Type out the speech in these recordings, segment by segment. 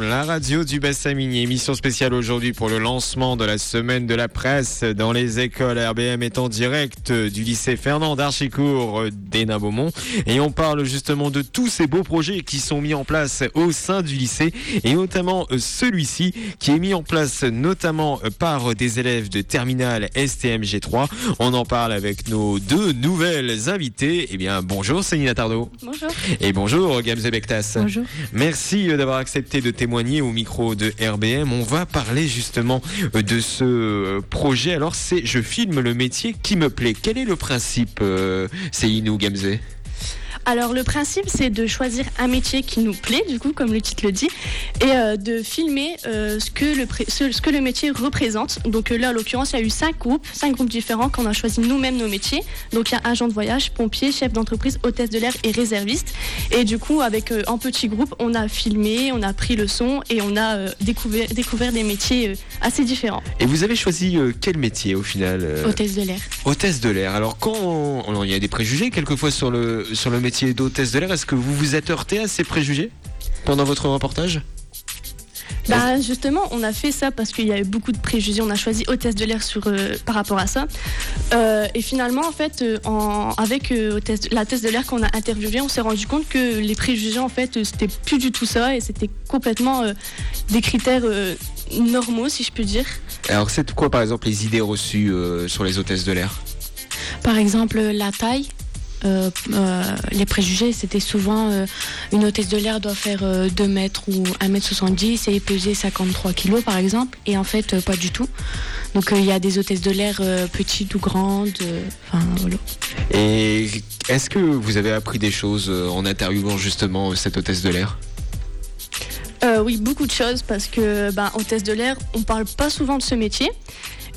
La radio du Bassamini, émission spéciale aujourd'hui pour le lancement de la semaine de la presse dans les écoles. RBM est en direct du lycée Fernand d'Archicourt d'Hénin Beaumont et on parle justement de tous ces beaux projets qui sont mis en place au sein du lycée et notamment celui-ci qui est mis en place notamment par des élèves de terminale STMG3. On en parle avec nos deux nouvelles invitées. Eh bien, bonjour Céline Tardo. Bonjour. Et bonjour Gamze Bektas. Bonjour. Merci d'avoir accepté de témoigner au micro de RBM. On va parler justement euh, de ce euh, projet. Alors c'est Je filme le métier qui me plaît. Quel est le principe, euh, Céline ou Gamze? Alors le principe c'est de choisir un métier qui nous plaît du coup comme le titre le dit et euh, de filmer euh, ce, que le ce, que le métier représente. Donc euh, là en l'occurrence il y a eu cinq groupes, cinq groupes différents qu'on a choisi nous-mêmes nos métiers. Donc il y a agent de voyage, pompier, chef d'entreprise, hôtesse de l'air et réserviste. Et du coup avec un petit groupe on a filmé, on a pris le son et on a découvert, découvert des métiers assez différents. Et vous avez choisi quel métier au final Hôtesse de l'air. Hôtesse de l'air. Alors quand il y a des préjugés quelquefois sur le sur le métier d'hôtesse de l'air. Est-ce que vous vous êtes heurté à ces préjugés pendant votre reportage? Bah, justement, on a fait ça parce qu'il y avait beaucoup de préjugés. On a choisi hôtesse de l'air sur euh, par rapport à ça. Euh, et finalement, en fait, euh, en, avec hôtesse, la thèse de l'air qu'on a interviewée, on s'est rendu compte que les préjugés, en fait, c'était plus du tout ça et c'était complètement des critères normaux, si je peux dire. Alors, c'est quoi, par exemple, les idées reçues sur les hôtesses de l'air? Par exemple, la taille. Euh, euh, les préjugés, c'était souvent euh, une hôtesse de l'air doit faire 2 mètres ou 1 mètre 70 et peser 53 kilos par exemple. Et en fait, pas du tout. Donc il y a des hôtesses de l'air petites ou grandes. Enfin voilà. Et est-ce que vous avez appris des choses en interviewant justement cette hôtesse de l'air? Oui, beaucoup de choses parce que ben, hôtesse de l'air, on parle pas souvent de ce métier.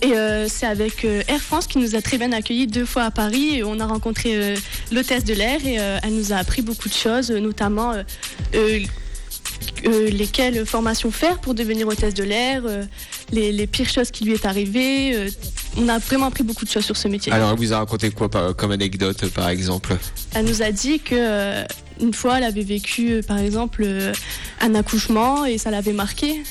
Et euh, c'est avec euh, Air France qui nous a très bien accueillis deux fois à Paris. Et on a rencontré euh, l'hôtesse de l'air et elle nous a appris beaucoup de choses, notamment lesquelles formations faire pour devenir hôtesse de l'air, les, pires choses qui lui est arrivées. on a vraiment appris beaucoup de choses sur ce métier. Alors, elle vous a raconté quoi comme anecdote, par exemple? Elle nous a dit que une fois, elle avait vécu, par exemple, un accouchement et ça l'avait marqué.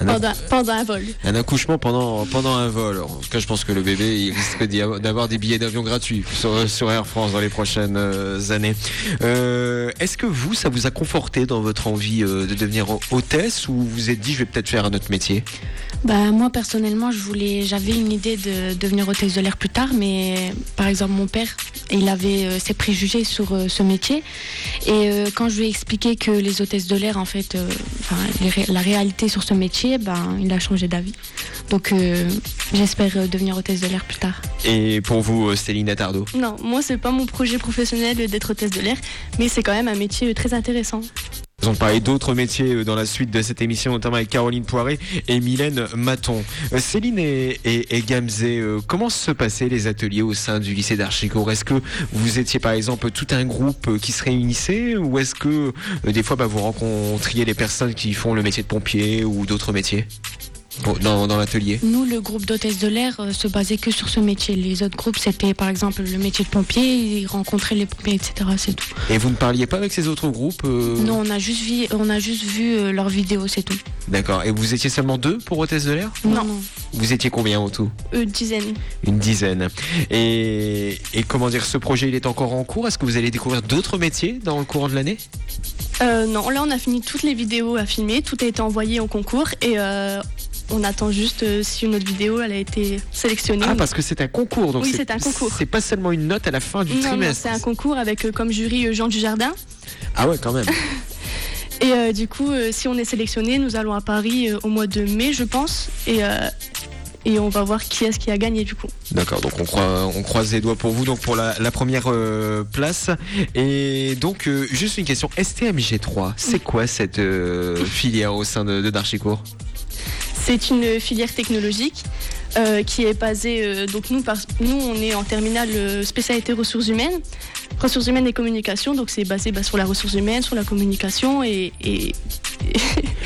Pendant, un vol. Un accouchement pendant, pendant un vol. En tout cas, je pense que le bébé il risque d'avoir des billets d'avion gratuits sur, Air France dans les prochaines euh, années. Euh, est-ce que vous, ça vous a conforté dans votre envie euh, de devenir hôtesse ou vous vous êtes dit je vais peut-être faire un autre métier? Bah, Moi, personnellement, je voulais, j'avais une idée de devenir hôtesse de l'air plus tard, mais par exemple, mon père, il avait ses préjugés sur ce métier. Et quand je lui ai expliqué que les hôtesses de l'air, en fait, la réalité sur ce métier, ben, il a changé d'avis. Donc euh, j'espère euh, devenir hôtesse de l'air plus tard. Et pour vous, euh, Céline Attardo Non, moi c'est pas mon projet professionnel d'être hôtesse de l'air, mais c'est quand même un métier très intéressant. Nous allons parler d'autres métiers dans la suite de cette émission, notamment avec Caroline Poiré et Mylène Maton. Céline et, et, Gamze, comment se passaient les ateliers au sein du lycée d'Archicourt? Est-ce que vous étiez par exemple tout un groupe qui se réunissait ou est-ce que des fois bah, vous rencontriez les personnes qui font le métier de pompier ou d'autres métiers? Dans, l'atelier Nous, le groupe d'hôtesse de l'air euh, se basait que sur ce métier. Les autres groupes, c'était par exemple le métier de pompier, ils rencontraient les pompiers, etc. C'est tout. Et vous ne parliez pas avec ces autres groupes euh Non, on a juste vu, on a juste vu euh, leurs vidéos, c'est tout. D'accord. Et vous étiez seulement deux pour hôtesse de l'air? Non. Vous étiez combien au tout? Une dizaine. Une dizaine. Et, et comment dire, ce projet, il est encore en cours? Est-ce que vous allez découvrir d'autres métiers dans le courant de l'année? Non, là on a fini toutes les vidéos à filmer, tout a été envoyé au concours et on attend juste euh, si une autre vidéo elle a été sélectionnée. Ah, parce que c'est un concours. Donc oui, c'est un concours. C'est pas seulement une note à la fin du trimestre. c'est un concours avec euh, comme jury euh, Jean Dujardin. Ah ouais, quand même. Et du coup, si on est sélectionné, nous allons à Paris au mois de mai, je pense. Et, et on va voir qui est-ce qui a gagné du coup. D'accord, donc on, croise, on croise les doigts pour vous, donc pour la, première place. Et donc, juste une question, STMG3, c'est quoi cette filière au sein de, de Darchicourt? C'est une filière technologique euh, qui est basée, euh, donc nous, nous, on est en terminale euh, spécialité ressources humaines, ressources humaines et communication, donc c'est basé bah, sur la ressource humaine, sur la communication et,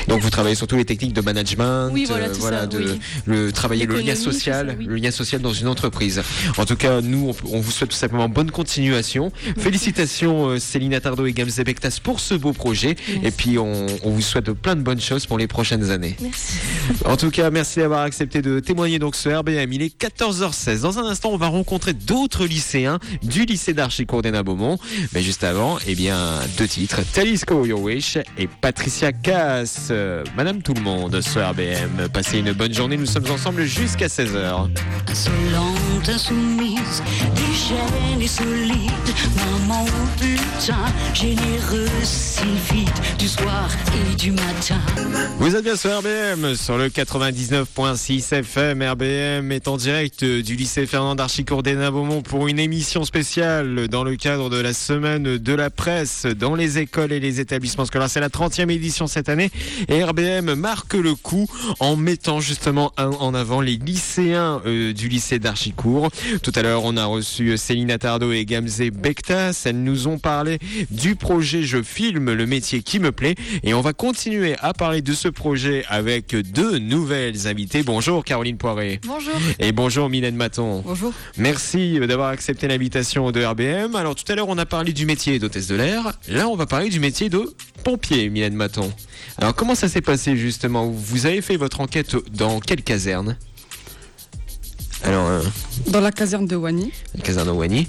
Donc vous travaillez surtout les techniques de management, Oui, voilà, euh, tout voilà, ça, de oui. le travailler le lien social, oui. le lien social dans une entreprise. En tout cas, nous, on, on vous souhaite tout simplement bonne continuation. Félicitations euh, Céline Tardo et Gamze Bektas pour ce beau projet. Merci. Et puis on, on vous souhaite plein de bonnes choses pour les prochaines années. Merci. En tout cas, merci d'avoir accepté de témoigner donc ce RBM. Il est 14h16. Dans un instant, on va rencontrer d'autres lycéens du lycée d'Archicourt d'Hénin Beaumont. Mais juste avant, eh bien, deux titres. Talisco Your Wish et Patricia Cass. Euh, Madame tout le monde, ce RBM. Passez une bonne journée. Nous sommes ensemble jusqu'à 16h. Insolente, insoumise, déchaînée et solide, maman au putain, généreuse, Sylvie, du soir et du matin. Vous êtes bien sur RBM, sur le 99.6 FM. RBM est en direct du lycée Fernand d'Archicourt d'Hénin Beaumont pour une émission spéciale dans le cadre de la semaine de la presse dans les écoles et les établissements scolaires. C'est la 30e édition cette année et RBM marque le coup en mettant justement en avant les lycéens euh, du lycée d'Archicourt. Tout à l'heure, on a reçu Céline Attardo et Gamze Bektas. Elles nous ont parlé du projet Je filme le métier qui me plaît et on va continuer à parler de ce projet avec deux nouvelles invitées. Bonjour Caroline Poiré. Bonjour. Et bonjour Mylène Maton. Bonjour. Merci euh, d'avoir accepté l'invitation de RBM. Alors tout à l'heure on a parlé du métier d'hôtesse de l'air. Là on va parler du métier de pompier, Mylène Maton. Alors comment ça s'est passé justement? Vous avez fait votre enquête dans quelle caserne? Alors, euh, Dans la caserne de Wani. la caserne Ouani.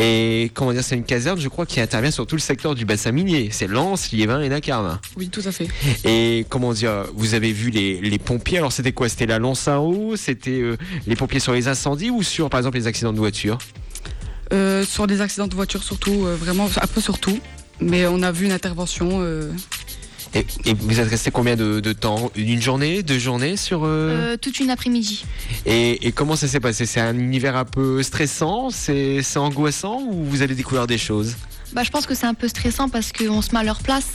Et comment dire, c'est une caserne, je crois, qui intervient sur tout le secteur du bassin minier. C'est Lens, Liévin et Nacarme. Oui, tout à fait. Et comment dire, vous avez vu les, les pompiers? Alors c'était quoi? C'était la lance à eau? C'était euh, les pompiers sur les incendies ou sur, par exemple, les accidents de voiture? Euh, sur des accidents de voiture surtout, euh, vraiment, un peu surtout. Mais on a vu une intervention. Et, et vous êtes resté combien de, de temps? Une journée Deux journées sur euh, Euh, toute une après-midi. et, et comment ça s'est passé? C'est un univers un peu stressant? C'est angoissant? Ou vous allez découvrir des choses? Bah, je pense que c'est un peu stressant parce qu'on se met à leur place.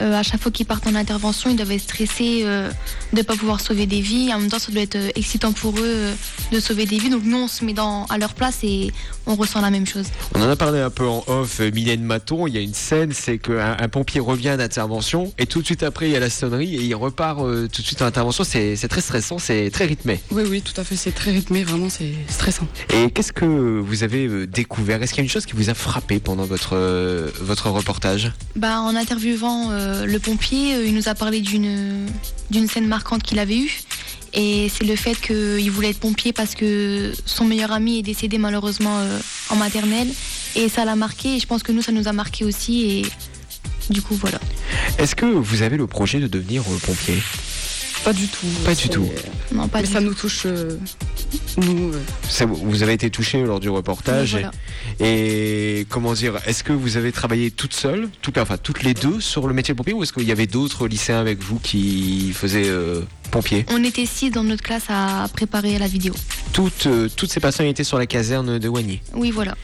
Euh, à chaque fois qu'ils partent en intervention, ils doivent être stressés euh, de ne pas pouvoir sauver des vies. En même temps, ça doit être euh, excitant pour eux euh, de sauver des vies. Donc nous, on se met dans, à leur place et on ressent la même chose. On en a parlé un peu en off, Mylène Maton. Il y a une scène, c'est qu'un un pompier revient à l'intervention et tout de suite après, il y a la sonnerie et il repart euh, tout de suite à l'intervention. C'est c'est très stressant, c'est très rythmé. Oui, oui, tout à fait. C'est très rythmé, vraiment, c'est stressant. Et qu'est-ce que vous avez découvert? Est-ce qu'il y a une chose qui vous a frappé pendant votre, euh, votre reportage? Bah, en interviewant euh, le pompier, euh, il nous a parlé d'une scène marquante qu'il avait eue. Et c'est le fait qu'il voulait être pompier parce que son meilleur ami est décédé malheureusement euh, en maternelle. Et ça l'a marqué. Et je pense que nous, ça nous a marqué aussi. Et du coup, voilà. Est-ce que vous avez le projet de devenir pompier? Pas du tout. Pas du tout. Non, pas Mais du ça tout. nous touche, euh, nous. euh, Ça, Vous avez été touché lors du reportage. Voilà. Et comment dire Est-ce que vous avez travaillé toute seule, tout, enfin toutes les deux, sur le métier de pompier ou est-ce qu'il y avait d'autres lycéens avec vous qui faisaient euh, pompier On était six dans notre classe à préparer la vidéo. Toutes, euh, toutes ces personnes étaient sur la caserne de Wagny. Oui, voilà.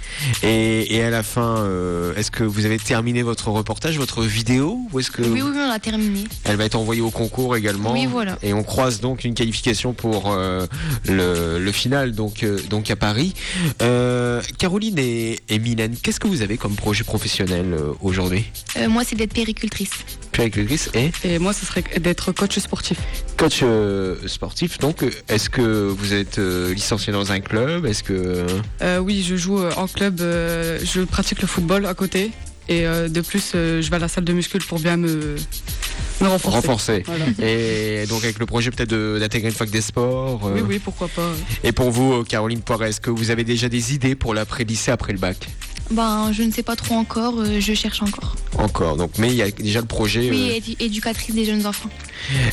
Et, et à la fin, euh, est-ce que vous avez terminé votre reportage, votre vidéo ou est-ce que Oui, oui, oui, on a terminé. elle va être envoyée au concours également Oui, voilà. Et on croise donc une qualification pour euh, le, le final donc, donc à Paris. Euh, Caroline et, et Mylène, qu'est-ce que vous avez comme projet professionnel euh, aujourd'hui Euh, moi, c'est d'être péricultrice. Péricultrice et Et moi, ce serait d'être coach sportif. coach euh, sportif. Donc, est-ce que vous êtes euh, licencié dans un club Est-ce que Euh, oui, je joue euh, en club. euh, je pratique le football à côté. Et euh, de plus, euh, je vais à la salle de muscule pour bien me, renforcé Voilà. Et donc avec le projet peut-être de- d'intégrer une fac des sports. euh, Oui, oui, pourquoi pas. Et pour vous, Caroline Poiret, est-ce que vous avez déjà des idées pour l'après-lycée après le bac? Ben, je ne sais pas trop encore. euh, je cherche encore. Encore. Donc, mais il y a déjà le projet. Oui, euh, édu- éducatrice des jeunes enfants.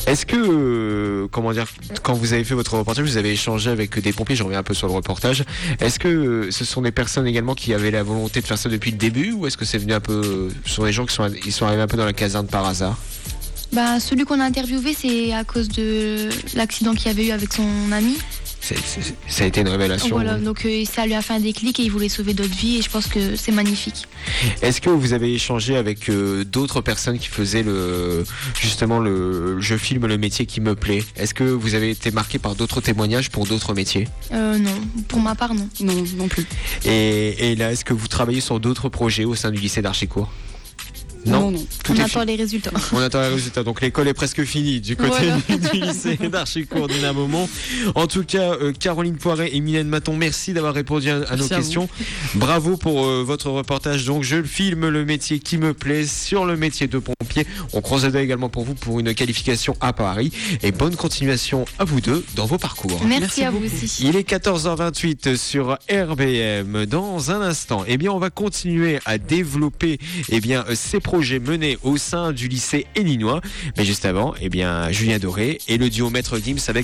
Est-ce que, euh, comment dire, quand vous avez fait votre reportage, vous avez échangé avec des pompiers, je reviens un peu sur le reportage, est-ce que ce sont des personnes également qui avaient la volonté de faire ça depuis le début ou est-ce que c'est venu un peu, ce sont des gens qui sont, ils sont arrivés un peu dans la caserne par hasard? Ben, celui qu'on a interviewé, c'est à cause de l'accident qu'il y avait eu avec son ami. Ça a été une révélation. Voilà, donc euh, ça lui a fait un déclic et il voulait sauver d'autres vies et je pense que c'est magnifique. Est-ce que vous avez échangé avec euh, d'autres personnes qui faisaient le, justement le, je filme le métier qui me plaît? Est-ce que vous avez été marqué par d'autres témoignages pour d'autres métiers? Euh, non, pour ma part, non. Non, non plus. et, et là, est-ce que vous travaillez sur d'autres projets au sein du lycée d'Archicourt? Non, non. Tout On attend les résultats. On attend les résultats. Donc l'école est presque finie du côté Voilà. du lycée d'Archicourt Dina Beaumont. En tout cas, euh, Caroline Poiret et Mylène Maton, merci d'avoir répondu à, à nos à questions. Bravo pour euh, votre reportage. Donc je filme le métier qui me plaît sur le métier de pompier. On croise les doigts également pour vous pour une qualification à Paris. Et bonne continuation à vous deux dans vos parcours. Merci, Merci à vous aussi. Il est 14h28 sur RBM. Dans un instant, eh bien, on va continuer à développer, eh bien, ces projets menés au sein du lycée Élinois. Mais juste avant, eh bien, Julien Doré et le duo Maître Gims avec